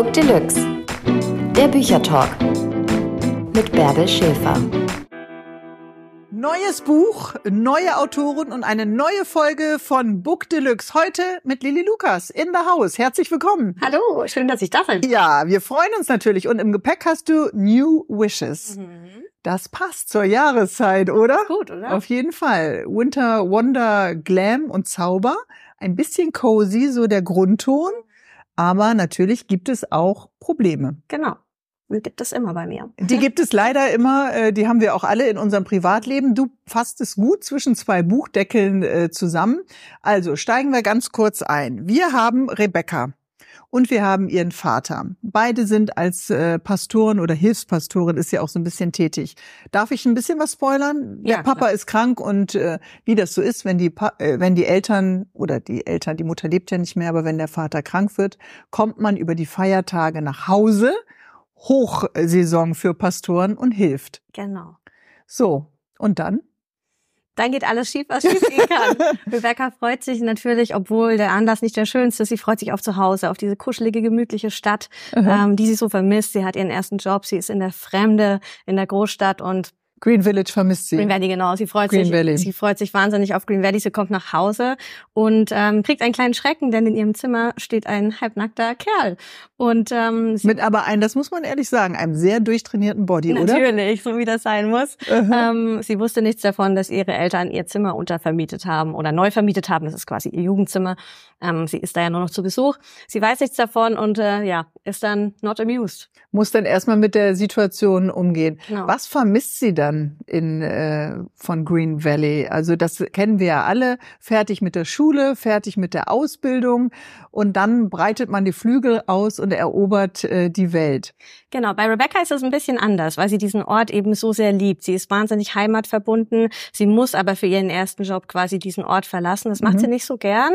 Book Deluxe. Der Büchertalk mit Bärbel Schäfer. Neues Buch, neue Autoren und eine neue Folge von Book Deluxe. Heute mit Lili Lukas in der Haus. Herzlich willkommen. Hallo, schön, dass ich da bin. Ja, wir freuen uns natürlich. Und im Gepäck hast du New Wishes. Mhm. Das passt zur Jahreszeit, oder? Gut, oder? Auf jeden Fall. Winter Wonder Glam und Zauber. Ein bisschen cozy, so der Grundton. Aber natürlich gibt es auch Probleme. Genau. Die gibt es immer bei mir. Die gibt es leider immer, äh, die haben wir auch alle in unserem Privatleben. Du fasst es gut zwischen zwei Buchdeckeln äh, zusammen. Also steigen wir ganz kurz ein. Wir haben Rebecca und wir haben ihren Vater. Beide sind als äh, Pastoren oder Hilfspastorin ist ja auch so ein bisschen tätig. Darf ich ein bisschen was spoilern? Der Ja, Papa klar. ist krank und äh, wie das so ist, wenn die pa äh, wenn die Eltern oder die Eltern, die Mutter lebt ja nicht mehr, aber wenn der Vater krank wird, kommt man über die Feiertage nach Hause. Hochsaison für Pastoren und hilft. Genau. So, und dann? Dann geht alles schief, was schief gehen kann. Rebecca freut sich natürlich, obwohl der Anlass nicht der schönste ist. Sie freut sich auf zu Hause, auf diese kuschelige, gemütliche Stadt, ähm, die sie so vermisst. Sie hat ihren ersten Job, sie ist in der Fremde, in der Großstadt und Green Village vermisst sie. Green Valley, genau. Sie freut Green sich, Valley. sie freut sich wahnsinnig auf Green Valley. Sie kommt nach Hause und ähm, kriegt einen kleinen Schrecken, denn in ihrem Zimmer steht ein halbnackter Kerl. Und ähm, sie Mit aber einem, das muss man ehrlich sagen, einem sehr durchtrainierten Body, oder? Natürlich, so wie das sein muss. Ähm, sie wusste nichts davon, dass ihre Eltern ihr Zimmer untervermietet haben oder neu vermietet haben. Das ist quasi ihr Jugendzimmer. Ähm, sie ist da ja nur noch zu Besuch. Sie weiß nichts davon und äh, ja, ist dann not amused. Muss dann erstmal mit der Situation umgehen. Genau. Was vermisst sie dann in, äh, von Green Valley? Also das kennen wir ja alle. Fertig mit der Schule, fertig mit der Ausbildung und dann breitet man die Flügel aus und erobert äh, die Welt. Genau, bei Rebecca ist es ein bisschen anders, weil sie diesen Ort eben so sehr liebt. Sie ist wahnsinnig heimatverbunden. Sie muss aber für ihren ersten Job quasi diesen Ort verlassen. Das macht Mhm. sie nicht so gern.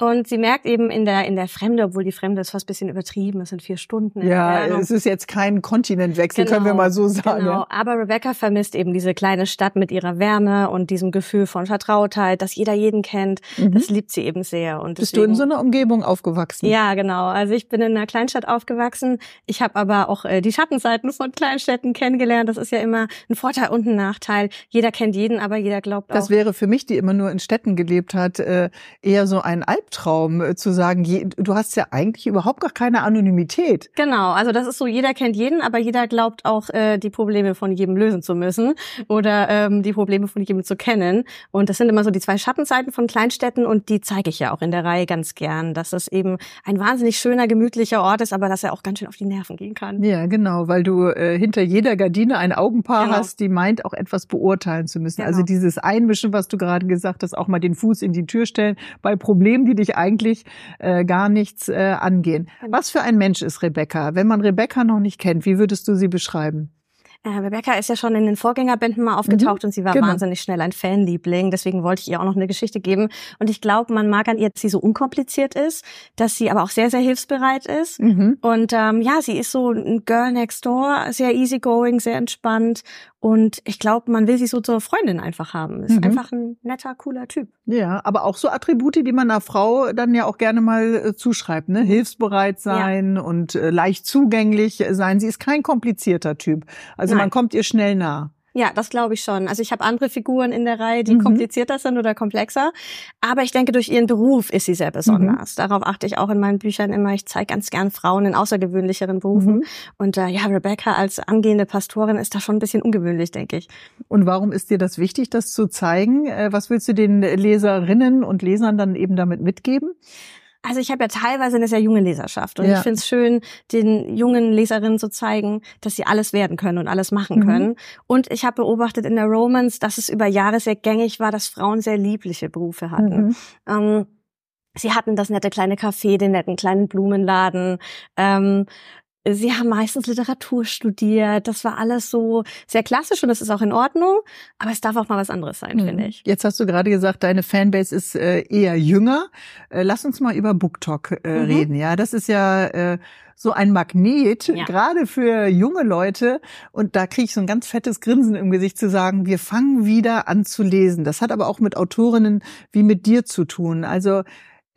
Und sie merkt eben in der, in der Fremde, obwohl die Fremde ist fast ein bisschen übertrieben, es sind vier Stunden. Ja, es ist jetzt kein Kontinentwechsel, können wir Genau, mal so sagen. Genau. Aber Rebecca vermisst eben diese kleine Stadt mit ihrer Wärme und diesem Gefühl von Vertrautheit, dass jeder jeden kennt. Mhm. Das liebt sie eben sehr. Und Bist du in deswegen, so einer Umgebung aufgewachsen? ja, genau. Also ich bin in einer Kleinstadt aufgewachsen. Ich habe aber auch äh, die Schattenseiten von Kleinstädten kennengelernt. Das ist ja immer ein Vorteil und ein Nachteil. Jeder kennt jeden, aber jeder glaubt Das auch. wäre für mich, die immer nur in Städten gelebt hat, äh, eher so ein Albtraum äh, zu sagen, je, du hast ja eigentlich überhaupt gar keine Anonymität. Genau, also das ist so, jeder kennt jeden, aber jeder glaubt auch, äh, die Probleme von jedem lösen zu müssen oder ähm, die Probleme von jedem zu kennen. Und das sind immer so die zwei Schattenseiten von Kleinstädten und die zeige ich ja auch in der Reihe ganz gern, dass es eben ein wahnsinnig schöner, gemütlicher Ort ist, aber dass er auch ganz schön auf die Nerven gehen kann. Ja, genau, weil du äh, hinter jeder Gardine ein Augenpaar Genau. hast, die meint, auch etwas beurteilen zu müssen. Genau. Also dieses Einmischen, was du gerade gesagt hast, auch mal den Fuß in die Tür stellen bei Problemen, die dich eigentlich äh, gar nichts äh, angehen. Was für ein Mensch ist Rebecca? Wenn man Rebecca noch nicht kennt, wie würdest du sie beschreiben? Äh, Rebecca ist ja schon in den Vorgängerbänden mal aufgetaucht und sie war genau. wahnsinnig schnell ein Fanliebling. Deswegen wollte ich ihr auch noch eine Geschichte geben. Und ich glaube, man mag an ihr, dass sie so unkompliziert ist, dass sie aber auch sehr, sehr hilfsbereit ist. Mhm. Und ähm, ja, sie ist so ein Girl next door, sehr easygoing, sehr entspannt. Und ich glaube, man will sie so zur Freundin einfach haben. Ist Mhm. einfach ein netter, cooler Typ. Ja, aber auch so Attribute, die man einer Frau dann ja auch gerne mal äh, zuschreibt, ne? Hilfsbereit sein und äh, leicht zugänglich sein. Sie ist kein komplizierter Typ. Also man Nein. kommt ihr schnell nah. Ja, das glaube ich schon. Also ich habe andere Figuren in der Reihe, die Mhm. komplizierter sind oder komplexer. Aber ich denke, durch ihren Beruf ist sie sehr besonders. Darauf achte ich auch in meinen Büchern immer. Ich zeige ganz gern Frauen in außergewöhnlicheren Berufen. Mhm. Und äh, ja, Rebecca als angehende Pastorin ist da schon ein bisschen ungewöhnlich, denke ich. Und warum ist dir das wichtig, das zu zeigen? Äh, Was willst du den Leserinnen und Lesern dann eben damit mitgeben? Also ich habe ja teilweise eine sehr junge Leserschaft und Ja. ich finde es schön, den jungen Leserinnen zu zeigen, dass sie alles werden können und alles machen Mhm. können. Und ich habe beobachtet in der Romance, dass es über Jahre sehr gängig war, dass Frauen sehr liebliche Berufe hatten. Mhm. Ähm, sie hatten das nette kleine Café, den netten kleinen Blumenladen. Ähm, Sie haben meistens Literatur studiert. Das war alles so sehr klassisch und das ist auch in Ordnung. Aber es darf auch mal was anderes sein, Mhm. finde ich. Jetzt hast du gerade gesagt, deine Fanbase ist äh, eher jünger. Äh, lass uns mal über BookTok äh, Mhm. reden. Ja, das ist ja so ein Magnet, Ja. gerade für junge Leute. Und da kriege ich so ein ganz fettes Grinsen im Gesicht zu sagen, wir fangen wieder an zu lesen. Das hat aber auch mit Autorinnen wie mit dir zu tun. Also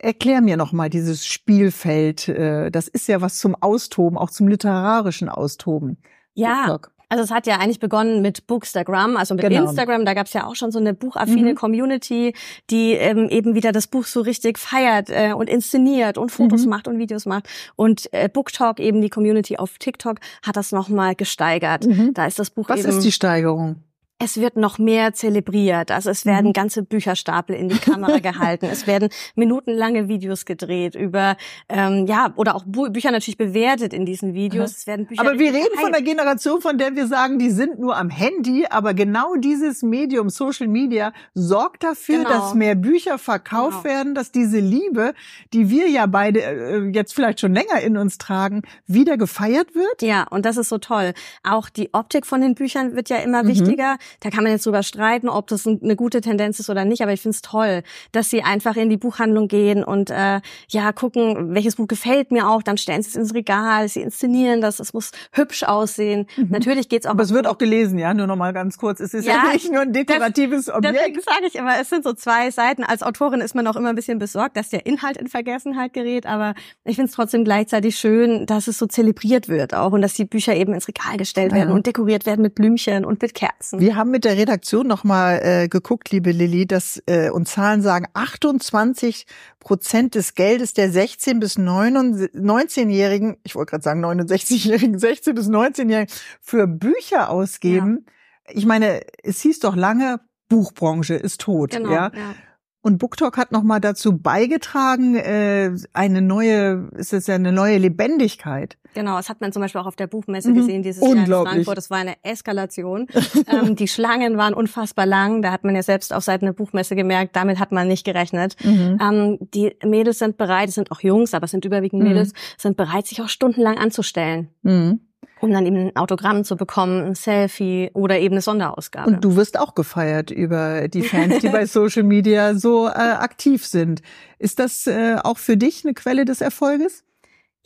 Erklär mir noch mal dieses Spielfeld. äh, Das ist ja was zum Austoben, auch zum literarischen Austoben. Ja, TikTok. Also es hat ja eigentlich begonnen mit Bookstagram, also mit Genau. Instagram. Da gab es ja auch schon so eine buchaffine Mhm. Community, die ähm, eben wieder das Buch so richtig feiert äh, und inszeniert und Fotos Mhm. macht und Videos macht. Und äh, BookTalk, eben die Community auf TikTok, hat das nochmal gesteigert. Mhm. Da ist das Buch Was eben, ist die Steigerung? Es wird noch mehr zelebriert. Also es werden Mhm. ganze Bücherstapel in die Kamera gehalten. Es werden minutenlange Videos gedreht über, ähm, ja, oder auch Bu Bücher natürlich bewertet in diesen Videos. Es werden Bücher Aber wir reden von gehypt. der Generation, von der wir sagen, die sind nur am Handy, aber genau dieses Medium Social Media sorgt dafür, Genau. dass mehr Bücher verkauft Genau. werden, dass diese Liebe, die wir ja beide äh, jetzt vielleicht schon länger in uns tragen, wieder gefeiert wird. Ja, und das ist so toll. Auch die Optik von den Büchern wird ja immer Mhm. wichtiger. Da kann man jetzt drüber streiten, ob das ein- eine gute Tendenz ist oder nicht, aber ich finde es toll, dass sie einfach in die Buchhandlung gehen und äh, ja gucken, welches Buch gefällt mir auch, dann stellen sie es ins Regal, sie inszenieren das, es muss hübsch aussehen. Natürlich geht's auch Mhm. Aber es wird auch gelesen, ja, nur noch mal ganz kurz. Es ist ja, Ja, nicht nur ein dekoratives Deswegen Objekt. sage ich immer, es sind so zwei Seiten. Als Autorin ist man auch immer ein bisschen besorgt, dass der Inhalt in Vergessenheit gerät, aber ich finde es trotzdem gleichzeitig schön, dass es so zelebriert wird auch und dass die Bücher eben ins Regal gestellt werden Ja. und dekoriert werden mit Blümchen und mit Kerzen. Wir haben mit der Redaktion noch mal äh, geguckt, liebe Lilly, dass äh, und Zahlen sagen, 28 Prozent des Geldes der 16 bis 19-Jährigen, ich wollte gerade sagen 69-Jährigen, 16 bis 19-Jährigen für Bücher ausgeben. Ich meine, es hieß doch lange, Buchbranche ist tot, Genau. ja. ja. Und BookTalk hat noch mal dazu beigetragen, äh, eine neue, es ist ja eine neue Lebendigkeit. Genau, das hat man zum Beispiel auch auf der Buchmesse Mhm. gesehen dieses Jahr in. Frankfurt. Das war eine Eskalation. ähm, die Schlangen waren unfassbar lang. Da hat man ja selbst auf Seiten der Buchmesse gemerkt, damit hat man nicht gerechnet. Ähm, die Mädels sind bereit, es sind auch Jungs, aber es sind überwiegend Mhm. Mädels, sind bereit, sich auch stundenlang anzustellen, Mhm. Um dann eben ein Autogramm zu bekommen, ein Selfie oder eben eine Sonderausgabe. Und du wirst auch gefeiert über die Fans, die bei Social Media so äh, aktiv sind. Ist das äh, auch für dich eine Quelle des Erfolges?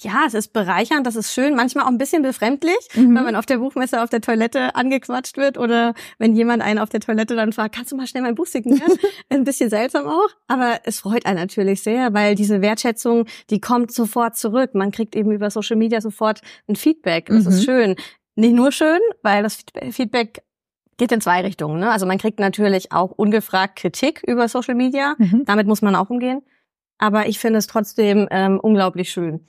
Ja, es ist bereichernd, das ist schön, manchmal auch ein bisschen befremdlich, Mhm. wenn man auf der Buchmesse auf der Toilette angequatscht wird oder wenn jemand einen auf der Toilette dann fragt, kannst du mal schnell mein Buch signieren? ein bisschen seltsam auch, aber es freut einen natürlich sehr, weil diese Wertschätzung, die kommt sofort zurück. Man kriegt eben über Social Media sofort ein Feedback. Das Mhm. ist schön. Nicht nur schön, weil das Feedback- geht in zwei Richtungen. Ne? Also man kriegt natürlich auch ungefragt Kritik über Social Media. Mhm. Damit muss man auch umgehen. Aber ich finde es trotzdem ähm, unglaublich schön.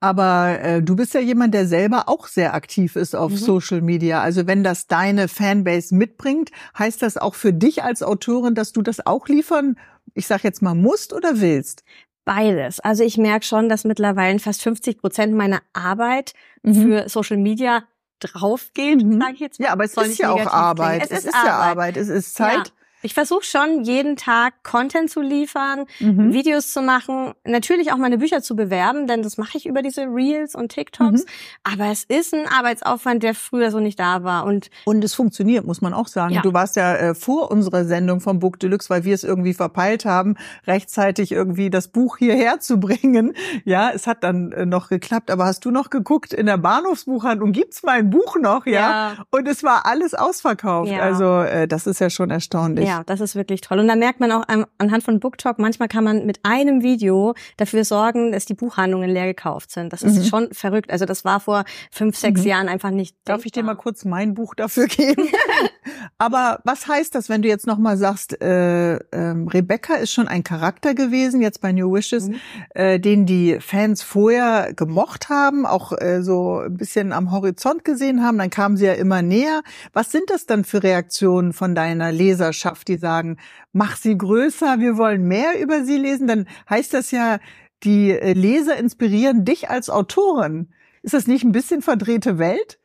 Aber äh, du bist ja jemand, der selber auch sehr aktiv ist auf Mhm. Social Media. Also wenn das deine Fanbase mitbringt, heißt das auch für dich als Autorin, dass du das auch liefern, ich sag jetzt mal, musst oder willst? Beides. Also ich merke schon, dass mittlerweile fast 50 Prozent meiner Arbeit für Social Media draufgeht, Mhm. sage ich jetzt mal. Ja, aber es Soll ist ja auch Arbeit. klingen. Es, ist, ja Arbeit. Es ist Zeit. Ja. Ich versuche schon, jeden Tag Content zu liefern, Mhm. Videos zu machen, natürlich auch meine Bücher zu bewerben, denn das mache ich über diese Reels und TikToks. Mhm. Aber es ist ein Arbeitsaufwand, der früher so nicht da war. Und Und es funktioniert, muss man auch sagen. Ja. Du warst ja äh, vor unserer Sendung vom Book Deluxe, weil wir es irgendwie verpeilt haben, rechtzeitig irgendwie das Buch hierher zu bringen. Ja, es hat dann äh, noch geklappt. Aber hast du noch geguckt in der Bahnhofsbuchhandlung? Gibt's mein Buch noch? Ja. Ja. Und es war alles ausverkauft. Ja. Also äh, das ist ja schon erstaunlich. Ja, das ist wirklich toll. Und da merkt man auch an- anhand von BookTalk, manchmal kann man mit einem Video dafür sorgen, dass die Buchhandlungen leer gekauft sind. Das ist Mhm. schon verrückt. Also das war vor fünf, sechs Mhm. Jahren einfach nicht. Darf ich dir mal kurz mein Buch dafür geben? Aber was heißt das, wenn du jetzt nochmal sagst, äh, ähm, Rebecca ist schon ein Charakter gewesen, jetzt bei New Wishes, Mhm. äh, den die Fans vorher gemocht haben, auch äh, so ein bisschen am Horizont gesehen haben, dann kamen sie ja immer näher. Was sind das dann für Reaktionen von deiner Leserschaft, die sagen, mach sie größer, wir wollen mehr über sie lesen? Dann heißt das ja, die äh, Leser inspirieren dich als Autorin. Ist das nicht ein bisschen verdrehte Welt?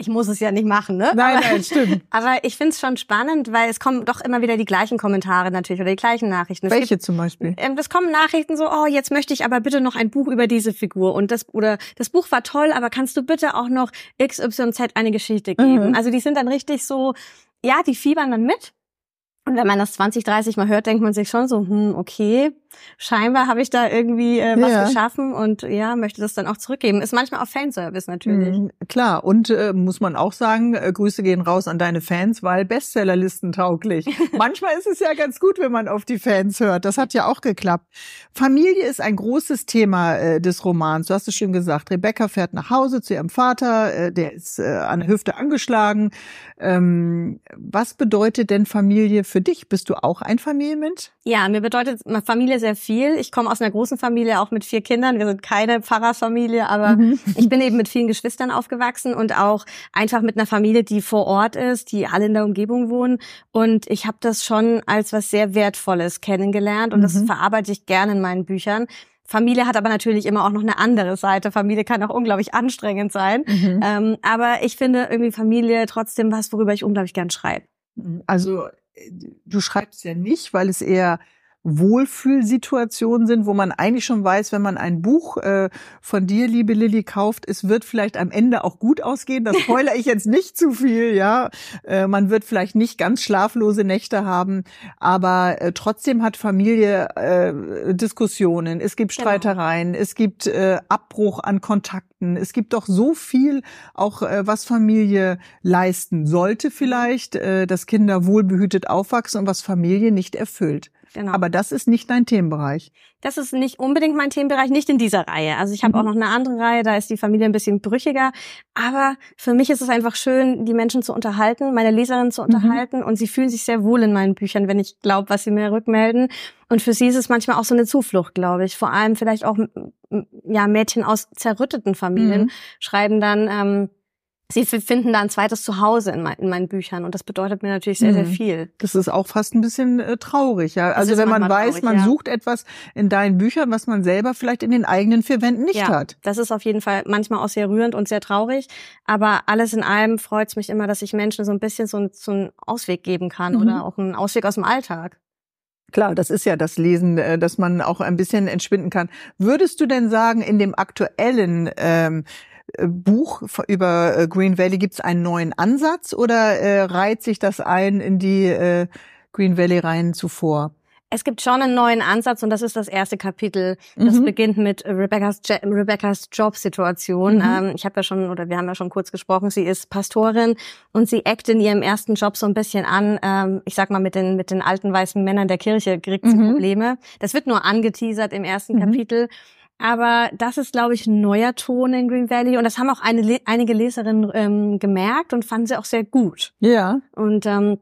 Ich muss es ja nicht machen, ne? Nein, aber, nein, stimmt. aber ich finde es schon spannend, weil es kommen doch immer wieder die gleichen Kommentare natürlich oder die gleichen Nachrichten. Welche Gibt, zum Beispiel? ähm, es kommen Nachrichten so, oh, jetzt möchte ich aber bitte noch ein Buch über diese Figur und das oder das Buch war toll, aber kannst du bitte auch noch XYZ eine Geschichte geben? Mhm. Also die sind dann richtig so, ja, die fiebern dann mit. Und wenn man das 20, 30 Mal hört, denkt man sich schon so, hm, okay, scheinbar habe ich da irgendwie äh, was Ja. geschaffen und ja, möchte das dann auch zurückgeben. Ist manchmal auch Fanservice natürlich. Mhm, Klar, und äh, muss man auch sagen, äh, Grüße gehen raus an deine Fans, weil Bestsellerlisten tauglich. Manchmal ist es ja ganz gut, wenn man auf die Fans hört. Das hat ja auch geklappt. Familie ist ein großes Thema äh, des Romans. Du hast es schon gesagt. Rebecca fährt nach Hause zu ihrem Vater, äh, der ist äh, an der Hüfte angeschlagen. Ähm, was bedeutet denn Familie für dich? Bist du auch ein Familienmensch? Ja, mir bedeutet Familie sehr viel. Ich komme aus einer großen Familie, auch mit vier Kindern. Wir sind keine Pfarrersfamilie, aber ich bin eben mit vielen Geschwistern aufgewachsen und auch einfach mit einer Familie, die vor Ort ist, die alle in der Umgebung wohnen. Und ich habe das schon als was sehr Wertvolles kennengelernt und das Mhm. verarbeite ich gerne in meinen Büchern. Familie hat aber natürlich immer auch noch eine andere Seite. Familie kann auch unglaublich anstrengend sein. Ähm, aber ich finde irgendwie Familie trotzdem was, worüber ich unglaublich gern schreibe. Also äh, du schreibst ja nicht, weil es eher Wohlfühlsituationen sind, wo man eigentlich schon weiß, wenn man ein Buch äh, von dir, liebe Lilly, kauft, es wird vielleicht am Ende auch gut ausgehen. Das spoilere ich jetzt nicht zu viel, ja. Äh, man wird vielleicht nicht ganz schlaflose Nächte haben, aber äh, trotzdem hat Familie äh, Diskussionen, es gibt Genau. Streitereien, es gibt äh, Abbruch an Kontakten, es gibt doch so viel, auch äh, was Familie leisten sollte vielleicht, äh, dass Kinder wohlbehütet aufwachsen und was Familie nicht erfüllt. Genau. Aber das ist nicht dein Themenbereich. Das ist nicht unbedingt mein Themenbereich, nicht in dieser Reihe. Also ich habe Mhm. auch noch eine andere Reihe, da ist die Familie ein bisschen brüchiger. Aber für mich ist es einfach schön, die Menschen zu unterhalten, meine Leserinnen zu Mhm. unterhalten. Und sie fühlen sich sehr wohl in meinen Büchern, wenn ich glaube, was sie mir rückmelden. Und für sie ist es manchmal auch so eine Zuflucht, glaube ich. Vor allem vielleicht auch ja Mädchen aus zerrütteten Familien Mhm. schreiben dann. Ähm, Sie finden da ein zweites Zuhause in, mein, in meinen Büchern und das bedeutet mir natürlich sehr, sehr Mhm. viel. Das ist auch fast ein bisschen äh, traurig, ja. Also ist wenn man weiß, traurig, man ja. sucht etwas in deinen Büchern, was man selber vielleicht in den eigenen vier Wänden nicht ja, hat. Das ist auf jeden Fall manchmal auch sehr rührend und sehr traurig. Aber alles in allem freut es mich immer, dass ich Menschen so ein bisschen so, ein- so einen Ausweg geben kann Mhm. oder auch einen Ausweg aus dem Alltag. Klar, das ist ja das Lesen, äh, dass man auch ein bisschen entschwinden kann. Würdest du denn sagen, in dem aktuellen ähm, äh, Buch f- über äh, Green Valley gibt es einen neuen Ansatz oder äh, reiht sich das ein in die äh, Green Valley Reihen zuvor? Es gibt schon einen neuen Ansatz und das ist das erste Kapitel. Das Mhm. beginnt mit Rebecca's, Je- Rebecca's Jobsituation. Mhm. Ähm, ich habe ja schon, oder wir haben ja schon kurz gesprochen, sie ist Pastorin und sie eckt in ihrem ersten Job so ein bisschen an. Ähm, ich sag mal, mit den, mit den alten weißen Männern der Kirche kriegt sie Mhm. Probleme. Das wird nur angeteasert im ersten Mhm. Kapitel. Aber das ist, glaube ich, ein neuer Ton in Green Valley und das haben auch eine, einige Leserinnen ähm, gemerkt und fanden sie auch sehr gut. Ja. Und ähm,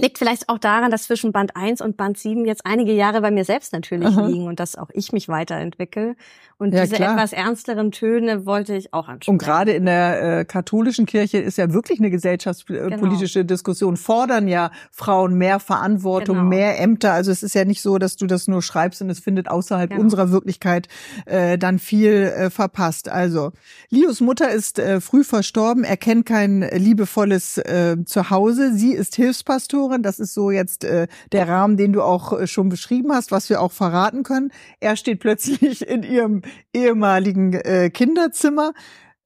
liegt vielleicht auch daran, dass zwischen Band 1 und Band 7 jetzt einige Jahre bei mir selbst natürlich Aha. liegen und dass auch ich mich weiterentwickle. Und Ja, diese klar. etwas ernsteren Töne wollte ich auch ansprechen. Und gerade in der äh, katholischen Kirche ist ja wirklich eine gesellschaftspolitische Diskussion, fordern ja Frauen mehr Verantwortung, Genau. mehr Ämter. Also es ist ja nicht so, dass du das nur schreibst und es findet außerhalb Genau. unserer Wirklichkeit äh, dann viel äh, verpasst. Also Lios Mutter ist äh, früh verstorben, er kennt kein liebevolles äh, Zuhause. Sie ist Hilfspastorin. Das ist so jetzt äh, der Rahmen, den du auch äh, schon beschrieben hast, was wir auch verraten können. Er steht plötzlich in ihrem ehemaligen äh, Kinderzimmer.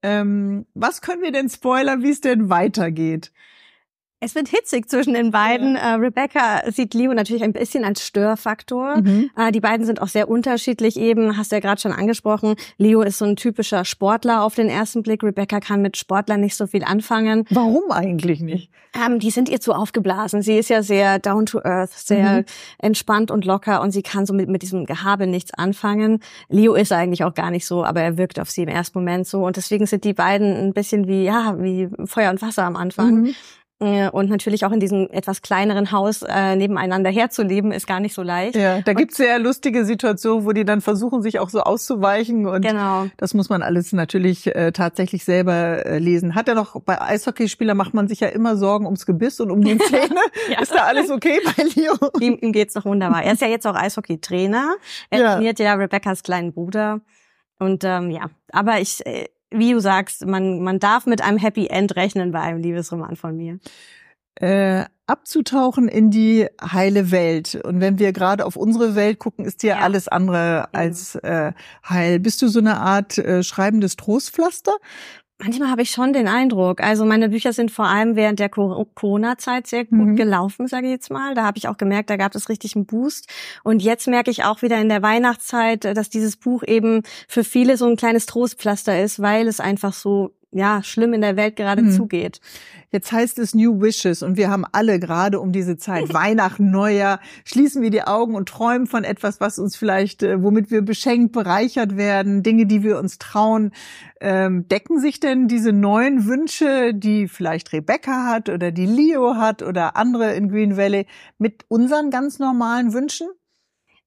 Ähm, was können wir denn spoilern, wie es denn weitergeht? Es wird hitzig zwischen den beiden. Äh, Rebecca sieht Leo natürlich ein bisschen als Störfaktor. Mhm. Äh, die beiden sind auch sehr unterschiedlich eben, hast du ja gerade schon angesprochen. Leo ist so ein typischer Sportler auf den ersten Blick. Rebecca kann mit Sportlern nicht so viel anfangen. Warum eigentlich nicht? Ähm, die sind ihr zu aufgeblasen. Sie ist ja sehr down to earth, sehr Mhm. entspannt und locker und sie kann so mit, mit diesem Gehabe nichts anfangen. Leo ist eigentlich auch gar nicht so, aber er wirkt auf sie im ersten Moment so und deswegen sind die beiden ein bisschen wie, ja, wie Feuer und Wasser am Anfang. Mhm. Äh, Und natürlich auch in diesem etwas kleineren Haus äh, nebeneinander herzuleben, ist gar nicht so leicht. Ja, da gibt's sehr lustige Situationen, wo die dann versuchen, sich auch so auszuweichen und Genau. das muss man alles natürlich äh, tatsächlich selber äh, lesen. Hat er noch bei Eishockeyspielern macht man sich ja immer Sorgen ums Gebiss und um die Zähne. Ja. Ist da alles okay bei Leo? Ihm, ihm geht's doch wunderbar. Er ist ja jetzt auch Eishockey-Trainer. Er Ja. trainiert ja Rebeccas kleinen Bruder. Und ähm, ja, aber ich, äh, wie du sagst, man, man darf mit einem Happy End rechnen bei einem Liebesroman von mir. äh, abzutauchen in die heile Welt. Und wenn wir gerade auf unsere Welt gucken, ist ja, Ja. alles andere als äh, heil. Bist du so eine Art äh, schreibendes Trostpflaster? Manchmal habe ich schon den Eindruck. Also meine Bücher sind vor allem während der Corona-Zeit sehr gut mhm. gelaufen, sage ich jetzt mal. Da habe ich auch gemerkt, da gab es richtig einen Boost. Und jetzt merke ich auch wieder in der Weihnachtszeit, dass dieses Buch eben für viele so ein kleines Trostpflaster ist, weil es einfach so ja, schlimm in der Welt gerade hm. zugeht. Jetzt heißt es New Wishes und wir haben alle gerade um diese Zeit, Weihnachten, Neujahr, schließen wir die Augen und träumen von etwas, was uns vielleicht, äh, womit wir beschenkt, bereichert werden, Dinge, die wir uns trauen. Ähm, decken sich denn diese neuen Wünsche, die vielleicht Rebecca hat oder die Leo hat oder andere in Green Valley, mit unseren ganz normalen Wünschen?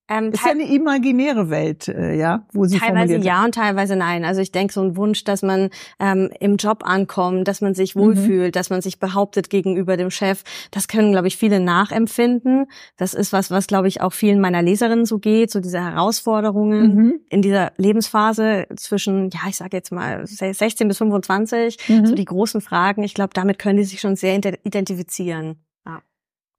Ähm, ist ja eine imaginäre Welt, äh, ja, wo sie teilweise ja und teilweise nein. Also ich denke so ein Wunsch, dass man ähm, im Job ankommt, dass man sich wohlfühlt, mhm. dass man sich behauptet gegenüber dem Chef. Das können, glaube ich, viele nachempfinden. Das ist was, was glaube ich auch vielen meiner Leserinnen so geht, so diese Herausforderungen mhm. in dieser Lebensphase zwischen, ja, ich sage jetzt mal 16 bis 25, mhm. so die großen Fragen. Ich glaube, damit können die sich schon sehr identifizieren.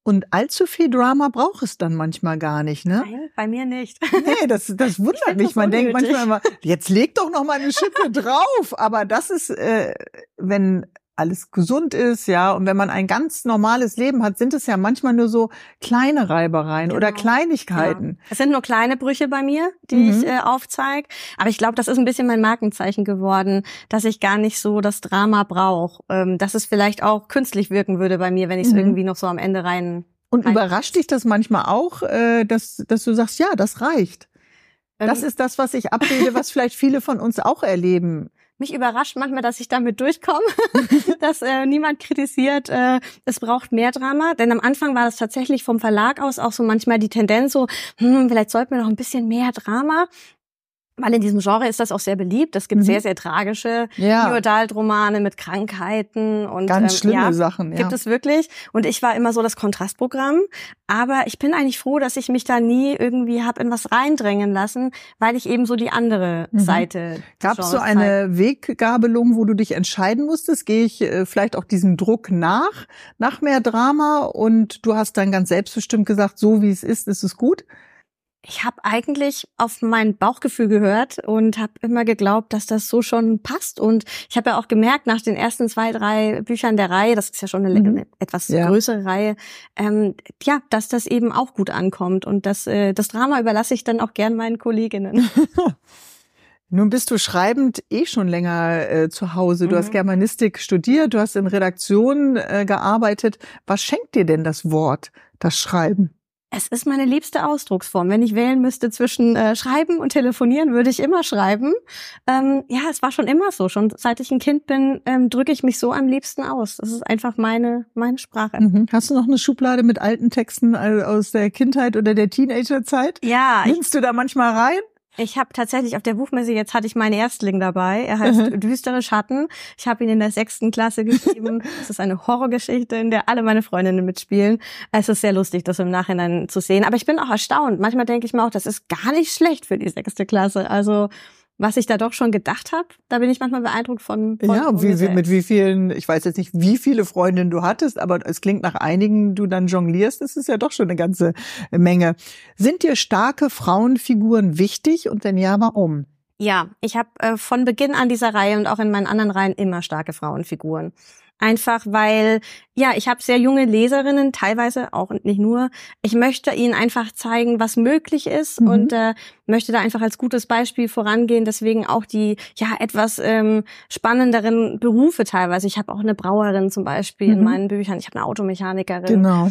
Und allzu viel Drama braucht es dann manchmal gar nicht, ne? Nein, bei mir nicht. Nee, das, das wundert mich. Man denkt manchmal immer, jetzt leg doch noch mal eine Schippe drauf. Aber das ist, äh, wenn alles gesund ist, ja, und wenn man ein ganz normales Leben hat, sind es ja manchmal nur so kleine Reibereien genau. oder Kleinigkeiten. Ja. Es sind nur kleine Brüche bei mir, die mhm. ich äh, aufzeige, aber ich glaube, das ist ein bisschen mein Markenzeichen geworden, dass ich gar nicht so das Drama brauche, ähm, dass es vielleicht auch künstlich wirken würde bei mir, wenn ich es mhm. irgendwie noch so am Ende rein und rein überrascht dich das manchmal auch, äh, dass, dass du sagst, ja, das reicht. Das ähm, ist das, was ich abbilde, was vielleicht viele von uns auch erleben mich überrascht manchmal, dass ich damit durchkomme, dass äh, niemand kritisiert, äh, es braucht mehr Drama. Denn am Anfang war das tatsächlich vom Verlag aus auch so manchmal die Tendenz so, hm, vielleicht sollten wir noch ein bisschen mehr Drama weil in diesem Genre ist das auch sehr beliebt. Es gibt mhm. sehr, sehr tragische ja. Neodalt-Romane mit Krankheiten und ganz ähm, schlimme ja, Sachen. Ja. Gibt es wirklich. Und ich war immer so das Kontrastprogramm. Aber ich bin eigentlich froh, dass ich mich da nie irgendwie hab in was reindrängen lassen, weil ich eben so die andere mhm. Seite. Gab es so eine Weggabelung, wo du dich entscheiden musstest? Gehe ich äh, vielleicht auch diesem Druck nach, nach mehr Drama? Und du hast dann ganz selbstbestimmt gesagt, so wie es ist, ist es gut? Ich habe eigentlich auf mein Bauchgefühl gehört und habe immer geglaubt, dass das so schon passt. Und ich habe ja auch gemerkt, nach den ersten zwei, drei Büchern der Reihe, das ist ja schon eine, mhm. etwas ja. größere Reihe, ähm, ja, dass das eben auch gut ankommt. Und das, äh, das Drama überlasse ich dann auch gern meinen Kolleginnen. Nun bist du schreibend eh schon länger äh, zu Hause. Du mhm. hast Germanistik studiert, du hast in Redaktionen äh, gearbeitet. Was schenkt dir denn das Wort, das Schreiben? Es ist meine liebste Ausdrucksform. Wenn ich wählen müsste zwischen äh, Schreiben und Telefonieren, würde ich immer schreiben. Ähm, ja, es war schon immer so. Schon seit ich ein Kind bin, ähm, drücke ich mich so am liebsten aus. Das ist einfach meine meine Sprache. Mhm. Hast du noch eine Schublade mit alten Texten aus der Kindheit oder der Teenagerzeit? Ja. Nimmst du da manchmal rein? Ich habe tatsächlich auf der Buchmesse jetzt hatte ich meinen Erstling dabei. Er heißt mhm. Düstere Schatten. Ich habe ihn in der sechsten Klasse geschrieben. Es ist eine Horrorgeschichte, in der alle meine Freundinnen mitspielen. Es ist sehr lustig, das im Nachhinein zu sehen. Aber ich bin auch erstaunt. Manchmal denke ich mir auch, das ist gar nicht schlecht für die sechste Klasse. Also was ich da doch schon gedacht habe, da bin ich manchmal beeindruckt von. von ja, wie, wie, mit wie vielen, ich weiß jetzt nicht, wie viele Freundinnen du hattest, aber es klingt nach einigen, du dann jonglierst, das ist ja doch schon eine ganze Menge. Sind dir starke Frauenfiguren wichtig und wenn ja, warum? Ja, ich habe äh, von Beginn an dieser Reihe und auch in meinen anderen Reihen immer starke Frauenfiguren. Einfach weil, ja, ich habe sehr junge Leserinnen, teilweise auch und nicht nur. Ich möchte ihnen einfach zeigen, was möglich ist mhm. und äh, möchte da einfach als gutes Beispiel vorangehen. Deswegen auch die, ja, etwas ähm, spannenderen Berufe teilweise. Ich habe auch eine Brauerin zum Beispiel mhm. in meinen Büchern. Ich habe eine Automechanikerin. Genau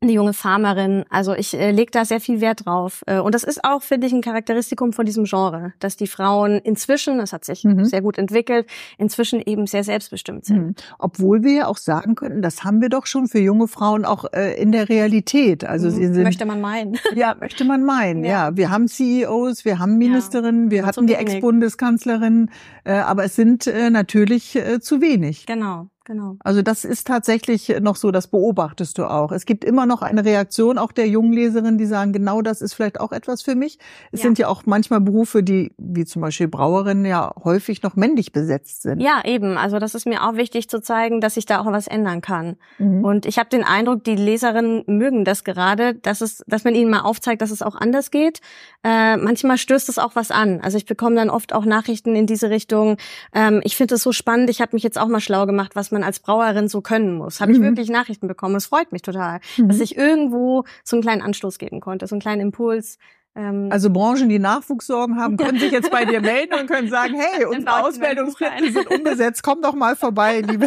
eine junge Farmerin. Also ich äh, lege da sehr viel Wert drauf. Äh, und das ist auch, finde ich, ein Charakteristikum von diesem Genre, dass die Frauen inzwischen, das hat sich mhm. sehr gut entwickelt, inzwischen eben sehr selbstbestimmt sind. Mhm. Obwohl wir ja auch sagen könnten, das haben wir doch schon für junge Frauen auch äh, in der Realität. Also mhm. sie sind, möchte man meinen. Ja, möchte man meinen. Ja, ja. wir haben CEOs, wir haben Ministerinnen, ja. wir hatten die Ex-Bundeskanzlerin, äh, aber es sind äh, natürlich äh, zu wenig. Genau. Genau. Also das ist tatsächlich noch so, das beobachtest du auch. Es gibt immer noch eine Reaktion auch der jungen Leserin, die sagen, genau das ist vielleicht auch etwas für mich. Es Ja. sind ja auch manchmal Berufe, die, wie zum Beispiel Brauerinnen, ja häufig noch männlich besetzt sind. Ja, eben. Also das ist mir auch wichtig zu zeigen, dass sich da auch was ändern kann. Mhm. Und ich habe den Eindruck, die Leserinnen mögen das gerade, dass es, dass man ihnen mal aufzeigt, dass es auch anders geht. Äh, manchmal stößt es auch was an. Also ich bekomme dann oft auch Nachrichten in diese Richtung. Ähm, ich finde es so spannend. Ich habe mich jetzt auch mal schlau gemacht, was man als Brauerin so können muss. Habe ich Mhm. wirklich Nachrichten bekommen. Es freut mich total, Mhm. dass ich irgendwo so einen kleinen Anstoß geben konnte, so einen kleinen Impuls. Ähm, Also Branchen, die Nachwuchssorgen haben, können sich jetzt bei dir melden und können sagen, hey, unsere Ausbildungsplätze sind umgesetzt, komm doch mal vorbei, liebe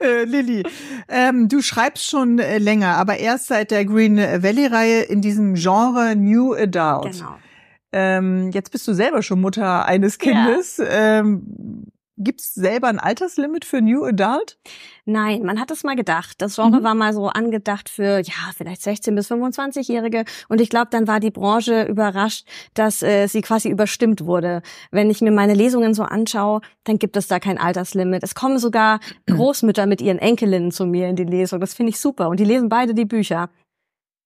äh, Lilly. Ähm, du schreibst schon äh, länger, aber erst seit der Green Valley-Reihe in diesem Genre New Adult. genau. Ähm, jetzt bist du selber schon Mutter eines Kindes. Ähm, Gibt es selber ein Alterslimit für New Adult? Nein, man hat es mal gedacht. Das Genre Mhm. war mal so angedacht für, ja, vielleicht 16- bis 25-Jährige. Und ich glaube, dann war die Branche überrascht, dass äh, sie quasi überstimmt wurde. Wenn ich mir meine Lesungen so anschaue, dann gibt es da kein Alterslimit. Es kommen sogar Großmütter mit ihren Enkelinnen zu mir in die Lesung. Das finde ich super. Und die lesen beide die Bücher.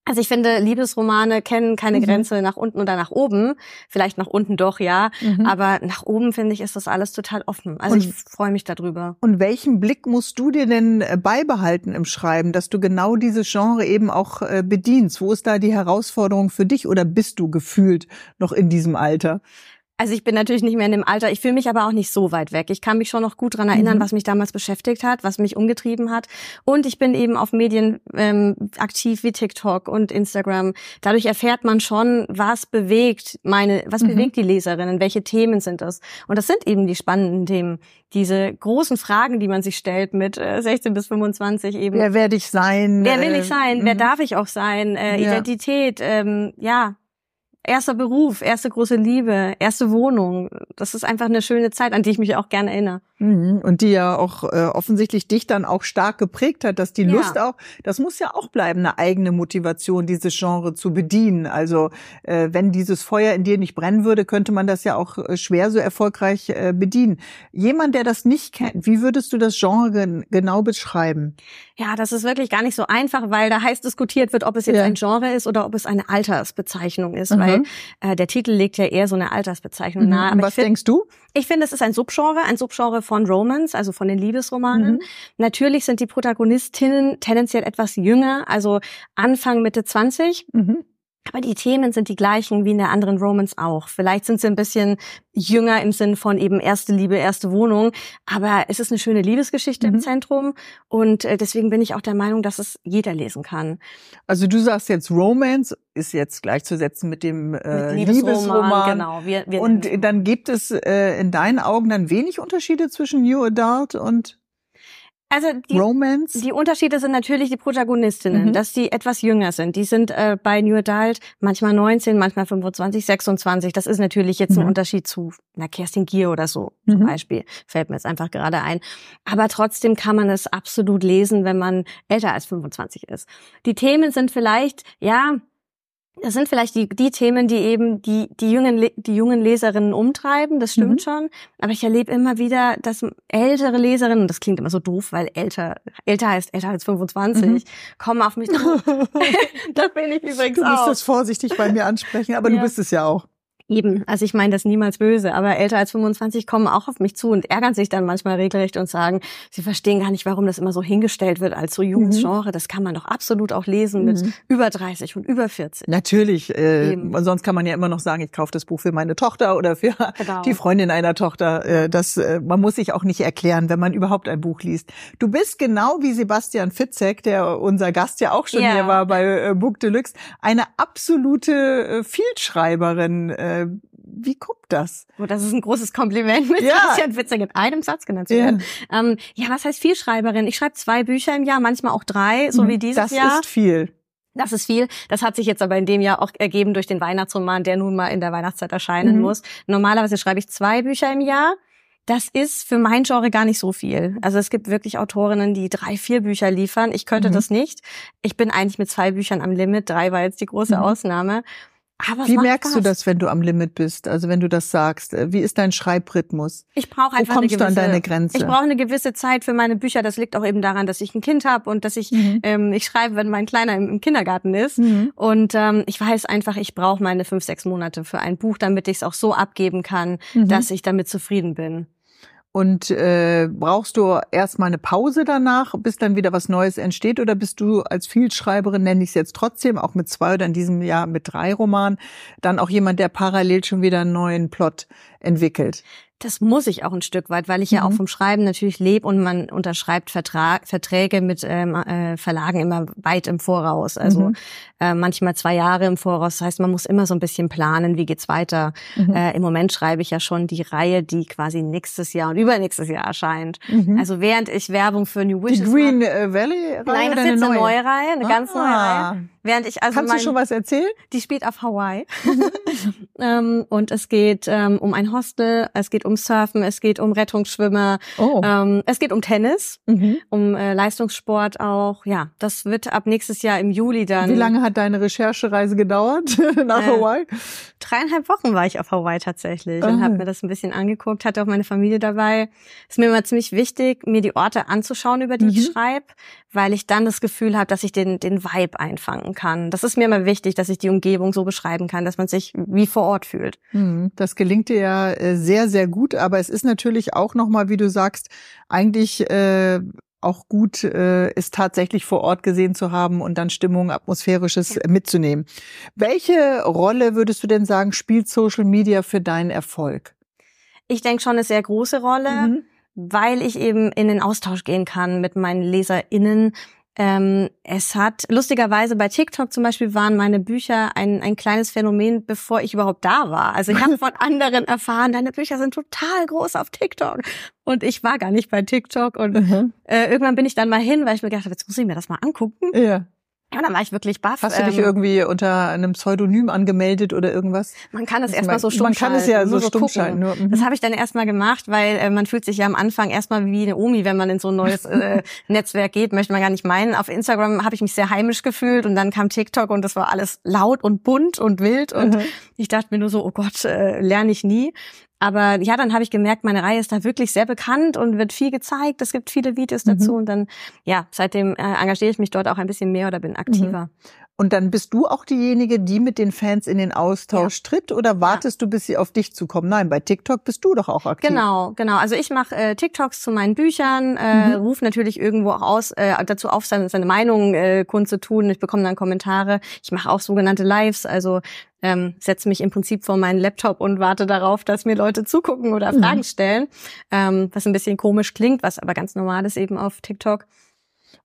Also ich finde, Liebesromane kennen keine Mhm. Grenze nach unten oder nach oben. Vielleicht nach unten doch, ja. Aber nach oben, finde ich, ist das alles total offen. Also Und- ich freue mich darüber. Und welchen Blick musst du dir denn äh, beibehalten im Schreiben, dass du genau dieses Genre eben auch äh, bedienst? Wo ist da die Herausforderung für dich oder bist du gefühlt noch in diesem Alter? Also ich bin natürlich nicht mehr in dem Alter, ich fühle mich aber auch nicht so weit weg. Ich kann mich schon noch gut dran erinnern, Mhm. was mich damals beschäftigt hat, was mich umgetrieben hat. Und ich bin eben auf Medien ähm, aktiv wie TikTok und Instagram. Dadurch erfährt man schon, was bewegt meine, was Mhm. bewegt die Leserinnen, welche Themen sind das. Und das sind eben die spannenden Themen. Diese großen Fragen, die man sich stellt mit äh, 16 bis 25 eben. Wer werde ich sein? Wer will Äh, ich sein? Wer mhm. darf ich auch sein? Äh, Ja. Identität, ähm, ja. Erster Beruf, erste große Liebe, erste Wohnung. Das ist einfach eine schöne Zeit, an die ich mich auch gerne erinnere. Mhm. Und die ja auch äh, offensichtlich dich dann auch stark geprägt hat, dass die Ja. Lust auch, das muss ja auch bleiben, eine eigene Motivation, dieses Genre zu bedienen. Also äh, wenn dieses Feuer in dir nicht brennen würde, könnte man das ja auch äh, schwer so erfolgreich äh, bedienen. Jemand, der das nicht kennt, wie würdest du das Genre gen genau beschreiben? Ja, das ist wirklich gar nicht so einfach, weil da heiß diskutiert wird, ob es jetzt Ja. ein Genre ist oder ob es eine Altersbezeichnung ist, Mhm. weil äh, der Titel legt ja eher so eine Altersbezeichnung Mhm. nahe. Aber was ich finde, denkst du? ich finde, es ist ein Subgenre, ein Subgenre von Romance, also von den Liebesromanen. Mhm. Natürlich sind die Protagonistinnen tendenziell etwas jünger, also Anfang Mitte 20. Mhm. Aber die Themen sind die gleichen wie in der anderen Romance auch. Vielleicht sind sie ein bisschen jünger im Sinn von eben erste Liebe, erste Wohnung. Aber es ist eine schöne Liebesgeschichte Mhm. im Zentrum. Und äh, deswegen bin ich auch der Meinung, dass es jeder lesen kann. Also du sagst jetzt Romance ist jetzt gleichzusetzen mit dem äh, Liebesroman. genau. Wir, wir Und dann gibt es äh, in deinen Augen dann wenig Unterschiede zwischen New Adult und also die, Romance? Die Unterschiede sind natürlich die Protagonistinnen, Mhm. dass die etwas jünger sind. Die sind äh, bei New Adult manchmal 19, manchmal 25, 26. Das ist natürlich jetzt Mhm. ein Unterschied zu einer Kerstin Gier oder so zum Mhm. Beispiel. Fällt mir jetzt einfach gerade ein. Aber trotzdem kann man es absolut lesen, wenn man älter als 25 ist. Die Themen sind vielleicht, ja, das sind vielleicht die, die Themen, die eben die, die, jungen, die jungen Leserinnen umtreiben, das stimmt Mhm. schon. Aber ich erlebe immer wieder, dass ältere Leserinnen, und das klingt immer so doof, weil älter, älter heißt älter als 25, Mhm. kommen auf mich zu. das bin ich übrigens Du musst auch. das vorsichtig bei mir ansprechen, aber du Ja. bist es ja auch. Eben, also ich meine das niemals böse, aber älter als 25 kommen auch auf mich zu und ärgern sich dann manchmal regelrecht und sagen, sie verstehen gar nicht, warum das immer so hingestellt wird als so junges Mhm. Genre. Das kann man doch absolut auch lesen mit Mhm. über 30 und über 40. Natürlich. Äh, Eben. sonst kann man ja immer noch sagen, ich kaufe das Buch für meine Tochter oder für Genau. die Freundin einer Tochter. Äh, das, äh, man muss sich auch nicht erklären, wenn man überhaupt ein Buch liest. Du bist genau wie Sebastian Fitzek, der unser Gast ja auch schon Ja. hier war bei äh, Book Deluxe, eine absolute Vielschreiberin. Äh, wie kommt das? Oh, das ist ein großes Kompliment, mit Ja. Sebastian Witzig in einem Satz genannt zu werden. Ähm, ja, was heißt Vielschreiberin? Ich schreibe zwei Bücher im Jahr, manchmal auch drei, so wie dieses Mhm. das Jahr. ist viel. Das ist viel. Das hat sich jetzt aber in dem Jahr auch ergeben durch den Weihnachtsroman, der nun mal in der Weihnachtszeit erscheinen Mhm. muss. Normalerweise schreibe ich zwei Bücher im Jahr. Das ist für mein Genre gar nicht so viel. Also es gibt wirklich Autorinnen, die drei, vier Bücher liefern. Ich könnte Mhm. das nicht. Ich bin eigentlich mit zwei Büchern am Limit. Drei war jetzt die große Mhm. Ausnahme. Aber es Wie merkst du Spaß. das, wenn du am Limit bist? Also wenn du das sagst, äh, wie ist dein Schreibrhythmus? Ich brauche Wo einfach kommst eine du an gewisse, deine Grenze? Ich brauche eine gewisse Zeit für meine Bücher. Das liegt auch eben daran, dass ich ein Kind habe und dass ich Mhm. ähm, ich schreibe, wenn mein Kleiner im, im Kindergarten ist. Mhm. Und ähm, ich weiß einfach, ich brauche meine fünf, sechs Monate für ein Buch, damit ich es auch so abgeben kann, Mhm. dass ich damit zufrieden bin. Und äh, brauchst du erstmal eine Pause danach, bis dann wieder was Neues entsteht? Oder bist du als Vielschreiberin, nenne ich es jetzt trotzdem, auch mit zwei oder in diesem Jahr mit drei Romanen, dann auch jemand, der parallel schon wieder einen neuen Plot entwickelt? Das muss ich auch ein Stück weit, weil ich ja Mhm. auch vom Schreiben natürlich lebe und man unterschreibt Vertrag, Verträge mit ähm, äh, Verlagen immer weit im Voraus. Also Mhm. äh, manchmal zwei Jahre im Voraus. Das heißt, man muss immer so ein bisschen planen, wie geht's weiter. Mhm. Äh, Im Moment schreibe ich ja schon die Reihe, die quasi nächstes Jahr und übernächstes Jahr erscheint. Mhm. Also während ich Werbung für New Die Wishes Green mache, äh, Valley Reihe Nein, das ist jetzt eine neue? neue Reihe, eine ganz neue Ah. Reihe. Während ich also Kannst mein, du schon was erzählen? die spielt auf Hawaii. ähm, und es geht ähm, um ein Hostel, es geht um Surfen, es geht um Rettungsschwimmer, Oh. ähm, es geht um Tennis, Mhm. um äh, Leistungssport auch. Ja, das wird ab nächstes Jahr im Juli dann. Wie lange hat deine Recherchereise gedauert nach Äh, Hawaii? Dreieinhalb Wochen war ich auf Hawaii tatsächlich und Ah. habe mir das ein bisschen angeguckt, hatte auch meine Familie dabei. Ist mir immer ziemlich wichtig, mir die Orte anzuschauen, über die ich Mhm. schreibe, weil ich dann das Gefühl habe, dass ich den, den Vibe einfangen kann. Das ist mir immer wichtig, dass ich die Umgebung so beschreiben kann, dass man sich wie vor Ort fühlt. Hm, Das gelingt dir ja äh, sehr, sehr gut, aber es ist natürlich auch nochmal, wie du sagst, eigentlich äh, auch gut, äh, es tatsächlich vor Ort gesehen zu haben und dann Stimmung, Atmosphärisches äh, mitzunehmen. Welche Rolle würdest du denn sagen, spielt Social Media für deinen Erfolg? Ich denke schon eine sehr große Rolle. Mhm. weil ich eben in den Austausch gehen kann mit meinen LeserInnen. Ähm, es hat, lustigerweise bei TikTok zum Beispiel waren meine Bücher ein, ein kleines Phänomen, bevor ich überhaupt da war. Also ich habe von anderen erfahren, deine Bücher sind total groß auf TikTok. Und ich war gar nicht bei TikTok. Und Mhm. äh, irgendwann bin ich dann mal hin, weil ich mir gedacht habe, jetzt muss ich mir das mal angucken. Ja. Und dann war ich wirklich baff. Hast du dich Ähm, irgendwie unter einem Pseudonym angemeldet oder irgendwas? man kann es erstmal so stumm Man kann es ja so nur stumm schalten. Nur, mhm. Das habe ich dann erstmal gemacht, weil äh, man fühlt sich ja am Anfang erstmal wie eine Omi, wenn man in so ein neues äh, Netzwerk geht, möchte man gar nicht meinen. Auf Instagram habe ich mich sehr heimisch gefühlt und dann kam TikTok und das war alles laut und bunt und wild und Mhm. ich dachte mir nur so, oh Gott, äh, lerne ich nie. Aber ja, dann habe ich gemerkt, meine Reihe ist da wirklich sehr bekannt und wird viel gezeigt. Es gibt viele Videos dazu Mhm. und dann, ja, seitdem äh, engagiere ich mich dort auch ein bisschen mehr oder bin aktiver. Und dann bist du auch diejenige, die mit den Fans in den Austausch tritt oder wartest du, bis sie auf dich zukommen? Nein, bei TikTok bist du doch auch aktiv. Genau, genau. Also ich mache äh, TikToks zu meinen Büchern, äh, Mhm. rufe natürlich irgendwo auch aus, äh, dazu auf, seine, seine Meinung äh, kundzutun. Ich bekomme dann Kommentare. Ich mache auch sogenannte Lives, also ähm, setze mich im Prinzip vor meinen Laptop und warte darauf, dass mir Leute zugucken oder Mhm. Fragen stellen, ähm, was ein bisschen komisch klingt, was aber ganz normal ist eben auf TikTok.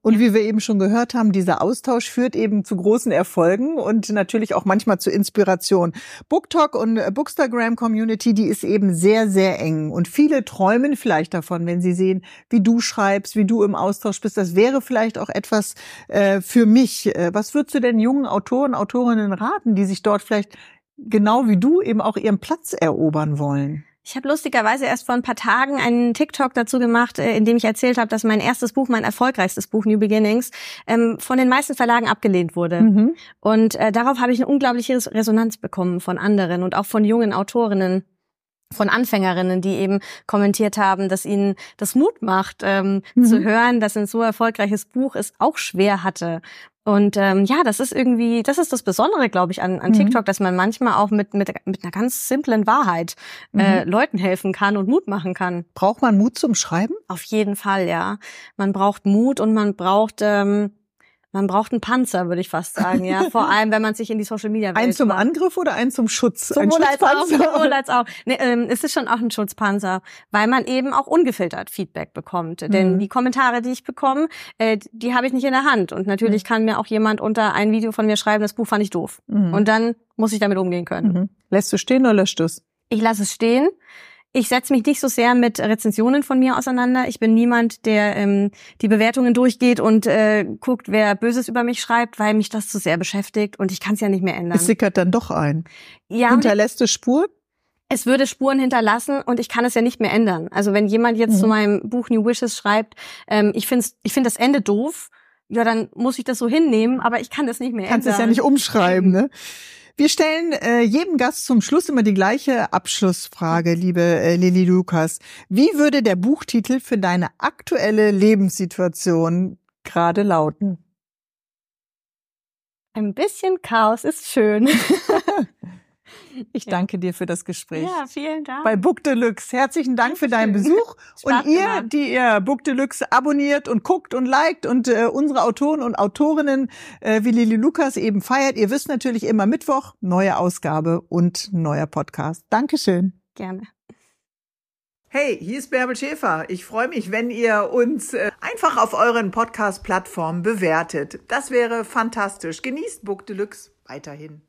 Und wie wir eben schon gehört haben, dieser Austausch führt eben zu großen Erfolgen und natürlich auch manchmal zu Inspiration. BookTok und äh, Bookstagram Community, die ist eben sehr, sehr eng. Und viele träumen vielleicht davon, wenn sie sehen, wie du schreibst, wie du im Austausch bist. Das wäre vielleicht auch etwas äh, für mich. Äh, was würdest du denn jungen Autoren, Autorinnen raten, die sich dort vielleicht genau wie du eben auch ihren Platz erobern wollen? Ich habe lustigerweise erst vor ein paar Tagen einen TikTok dazu gemacht, äh, in dem ich erzählt habe, dass mein erstes Buch, mein erfolgreichstes Buch New Beginnings, ähm, von den meisten Verlagen abgelehnt wurde. Mhm. Und äh, darauf habe ich eine unglaubliche Res- Resonanz bekommen von anderen und auch von jungen Autorinnen von Anfängerinnen, die eben kommentiert haben, dass ihnen das Mut macht, ähm, Mhm. zu hören, dass ein so erfolgreiches Buch es auch schwer hatte. Und ähm, ja, das ist irgendwie, das ist das Besondere, glaube ich, an, an Mhm. TikTok, dass man manchmal auch mit, mit, mit einer ganz simplen Wahrheit äh, Mhm. Leuten helfen kann und Mut machen kann. Braucht man Mut zum Schreiben? Auf jeden Fall, ja. Man braucht Mut und man braucht ähm, man braucht einen Panzer, würde ich fast sagen, ja. Vor allem, wenn man sich in die Social Media Welt Ein zum macht. Angriff oder ein zum Schutz? ein Sowohl als auch, sowohl als auch. Nee, ähm, es ist schon auch ein Schutzpanzer, weil man eben auch ungefiltert Feedback bekommt. Denn Mhm. die Kommentare, die ich bekomme, äh, die habe ich nicht in der Hand. Und natürlich kann mir auch jemand unter ein Video von mir schreiben, das Buch fand ich doof. Mhm. Und dann muss ich damit umgehen können. Mhm. Lässt du stehen oder löscht du es? Ich lasse es stehen. Ich setze mich nicht so sehr mit Rezensionen von mir auseinander. Ich bin niemand, der ähm, die Bewertungen durchgeht und äh, guckt, wer Böses über mich schreibt, weil mich das zu sehr beschäftigt und ich kann es ja nicht mehr ändern. Es sickert dann doch ein. ja, Hinterlässt es Spuren? es würde Spuren hinterlassen und ich kann es ja nicht mehr ändern. Also wenn jemand jetzt Mhm. zu meinem Buch New Wishes schreibt, ähm, ich finde ich find das Ende doof, ja, dann muss ich das so hinnehmen, aber ich kann das nicht mehr Kannst es ändern. ja nicht umschreiben, ne? Wir stellen äh, jedem Gast zum Schluss immer die gleiche Abschlussfrage, liebe äh, Lili Lukas. Wie würde der Buchtitel für deine aktuelle Lebenssituation gerade lauten? Ein bisschen Chaos ist schön. Ich danke dir für das Gespräch. Ja, vielen Dank. Bei Book Deluxe. Herzlichen Dank für deinen Besuch. und ihr, gemacht. die ihr Book Deluxe abonniert und guckt und liked und äh, unsere Autoren und Autorinnen äh, wie Lili Lukas eben feiert, ihr wisst natürlich immer Mittwoch, neue Ausgabe und neuer Podcast. Dankeschön. Gerne. Hey, hier ist Bärbel Schäfer. Ich freue mich, wenn ihr uns äh, einfach auf euren Podcast-Plattformen bewertet. Das wäre fantastisch. Genießt Book Deluxe weiterhin.